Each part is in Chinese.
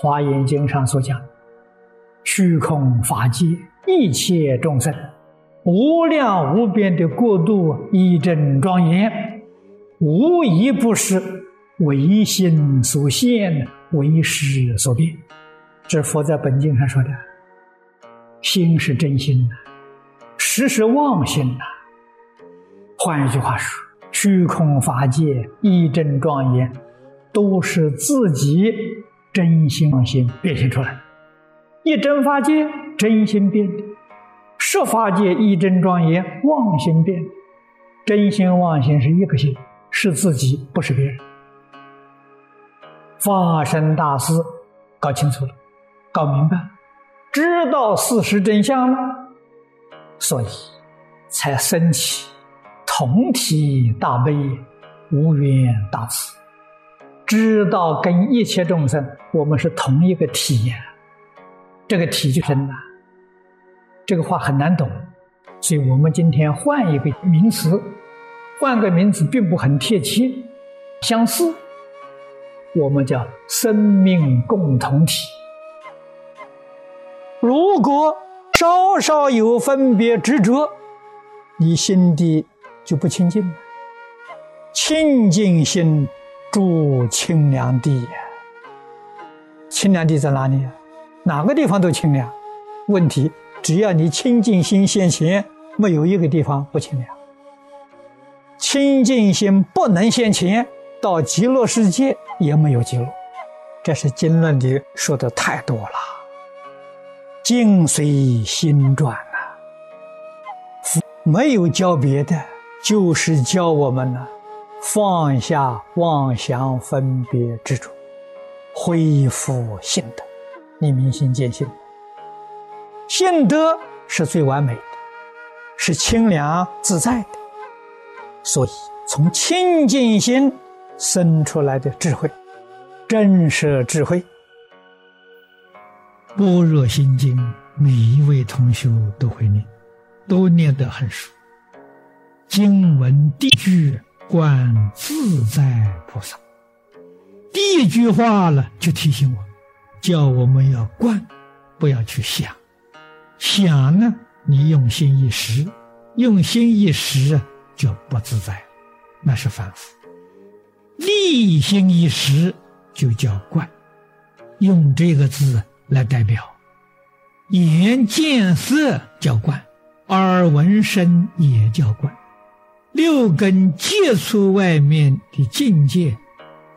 华严经》上所讲，虚空法界一切众生，无量无边的国度一真庄严，无一不是唯心所现，唯识所变。这佛在本经上说的，心是真心呐，识是妄心呐。换一句话说，虚空法界一真庄严，都是自己真心妄心变现出来。一真法界真心变的，十法界一真庄严妄心变。真心妄心是一个心，是自己，不是别人。发生大事，搞清楚了，搞明白，知道事实真相了，所以才升起。同体大悲，无缘大慈，知道跟一切众生，我们是同一个体呀。这个体就深了。这个话很难懂，所以我们今天换一个名词，换个名词并不很贴切，相似，我们叫生命共同体。如果稍稍有分别执着，你心底。就不清净了。清净心住清凉地，清凉地在哪里？哪个地方都清凉。问题只要你清净心现前，没有一个地方不清凉。清净心不能现前，到极乐世界也没有极乐。这是经论里说的太多了。境随心转呐，没有教别的。就是教我们呢，放下妄想分别执着，恢复性德，你明心见性。性德是最完美的，是清凉自在的，所以从清净心生出来的智慧，真是智慧。《般若心经》，每一位同学都会念，都念得很熟。经文第一句观自在菩萨，第一句话呢就提醒我，叫我们要观，不要去想。想呢，你用心一时，用心一时就不自在，那是反复。立心一时就叫观，用这个字来代表。眼见色叫观，耳闻声也叫观。六根接触外面的境界，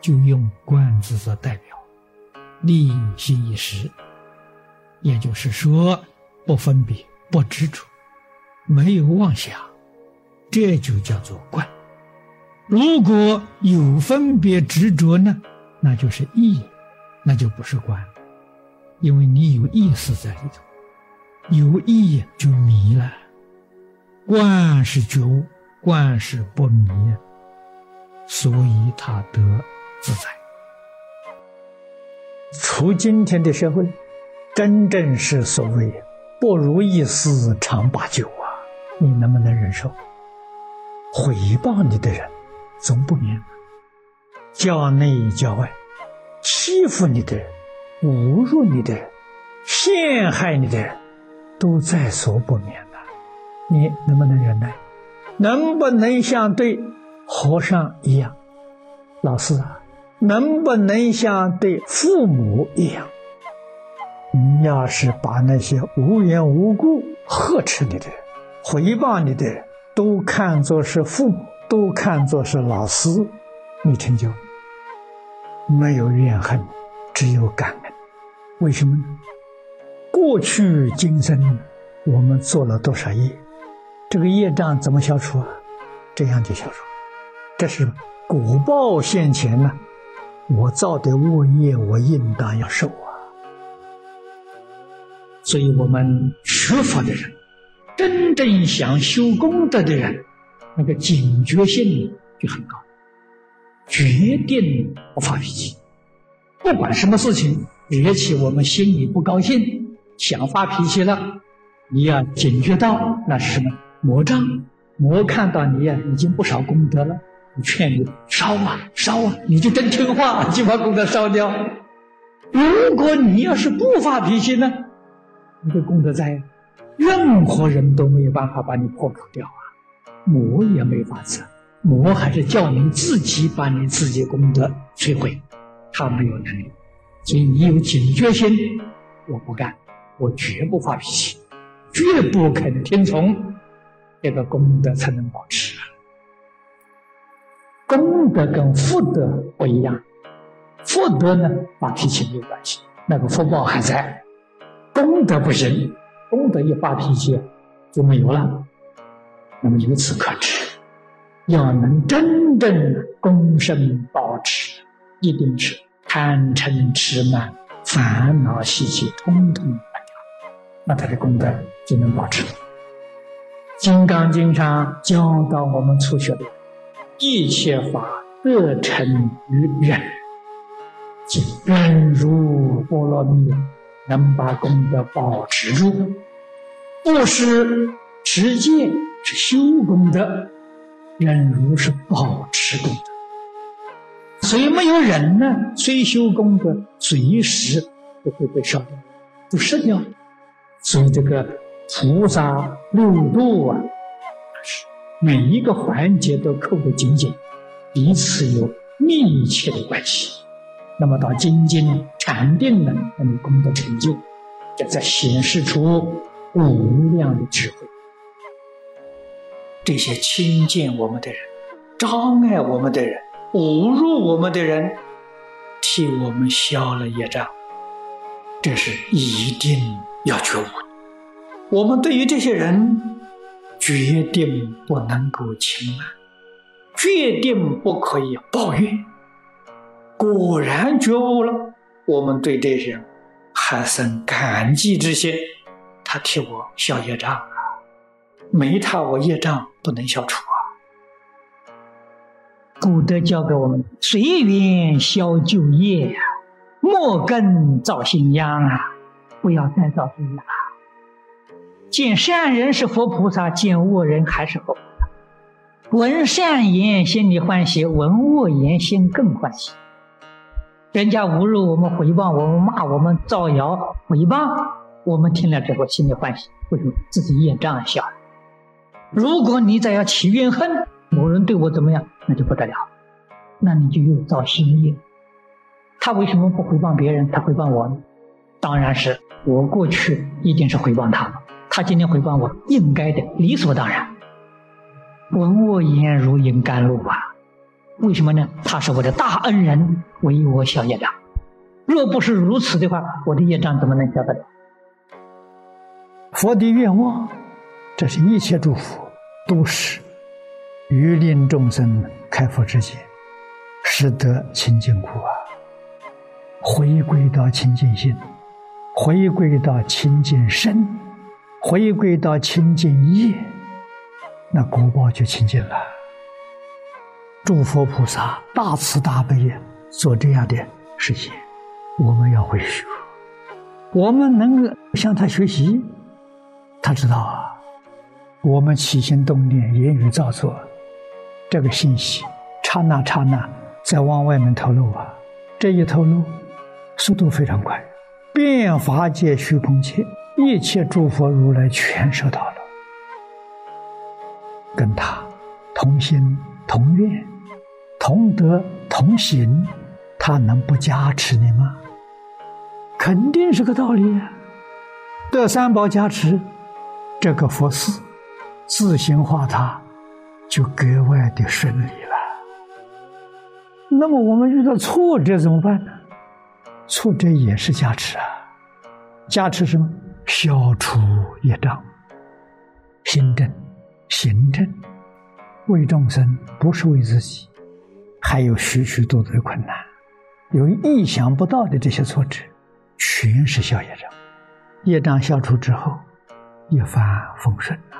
就用“观”字做代表，立心一时，也就是说，不分别、不执着，没有妄想，这就叫做观。如果有分别执着呢，那就是意，那就不是观，因为你有意识在里头，有意就迷了。观是觉悟。观是不迷，所以他得自在。除今天的社会，真正是所谓不如意事常八九啊！你能不能忍受？毁谤你的人总不免，教内教外，欺负你的人、侮辱你的人、陷害你的人，都在所不免的。你能不能忍耐？能不能像对和尚一样，老师啊？能不能像对父母一样？你要是把那些无缘无故呵斥你的人、回谤你的人，都看作是父母，都看作是老师，你成就没有怨恨，只有感恩。为什么呢？过去今生我们做了多少业？这个业障怎么消除啊？这样就消除。这是果报现前呢，我造的恶业，我应当要受啊。所以，我们学佛的人，真正想修功德的人，那个警觉性就很高，决定不发脾气。不管什么事情惹起我们心里不高兴，想发脾气了，你要警觉到那是什么？魔障，魔看到你呀，已经不少功德了，我劝你烧啊烧啊，你就真听话，就把功德烧掉。如果你要是不发脾气呢，你的功德在，任何人都没有办法把你破除掉啊，魔也没法子，魔还是叫你自己把你自己功德摧毁，他没有能力，所以你有警觉心，我不干，我绝不发脾气，绝不肯听从，这个功德才能保持。功德跟福德不一样。福德呢，发脾气没有关系，那个福报还在；功德不行，功德一发脾气就没有了。那么由此可知，要能真正功深保持，一定是贪嗔痴慢、烦恼习气通通断掉，那他的功德就能保持。《金刚经》上教导我们初学的，一切法得成于忍。忍辱波罗蜜，能把功德保持住，不是持戒，是修功德。忍辱是保持功德，所以没有忍呢，虽修功德，随时都会被烧掉，都失掉。所以这个菩萨六度啊，每一个环节都扣得紧紧，彼此有密切的关系。那么到精进禅定呢，那么功德成就，这在显示出无量的智慧。这些轻贱我们的人、障碍我们的人、侮辱我们的人，替我们消了业障，这是一定要觉悟的。我们对于这些人，决定不能够轻慢，决定不可以抱怨。果然觉悟了，我们对这些人还生感激之心。他替我消业障啊，没他我业障不能消除啊。古德教给我们：随缘消旧业呀，莫根造新殃啊！不要再造罪了。见善人是佛菩萨，见恶人还是佛菩萨。闻善言心里欢喜，闻恶言心更欢喜。人家侮辱我们、诽谤我们、骂我们、造谣诽谤，我们听了之后心里欢喜，为什么？自己业障小。如果你再要起怨恨，某人对我怎么样，那就不得了，那你就又造新业。他为什么不回谤别人，他回谤我呢？当然是我过去一定是回谤他，他今天诽谤我，应该的，理所当然。闻我言如饮甘露啊。为什么呢？他是我的大恩人，为我消业障。若不是如此的话，我的业障怎么能消得了？佛的愿望，这是一切祝福都是于令众生开佛之见，使得清净苦啊，回归到清净心，回归到清净身，回归到清净业，那果报就清净了。诸佛菩萨大慈大悲做这样的事情，我们要会学。我们能够向他学习，他知道啊。我们起心动念、言语造作，这个信息刹那刹那在往外面透露啊。这一透露，速度非常快，变法界、虚空界一切诸佛如来全收到了，跟他同心同愿。同德同行，他能不加持你吗？肯定是个道理啊！得三宝加持，这个佛事自行化他，就格外的顺利了。那么我们遇到挫折怎么办呢？挫折也是加持啊！加持什么？消除业障，心正，行正，为众生，不是为自己。还有许许多多的困难，有意想不到的这些挫折，全是消业障。业障消除之后，一帆风顺了。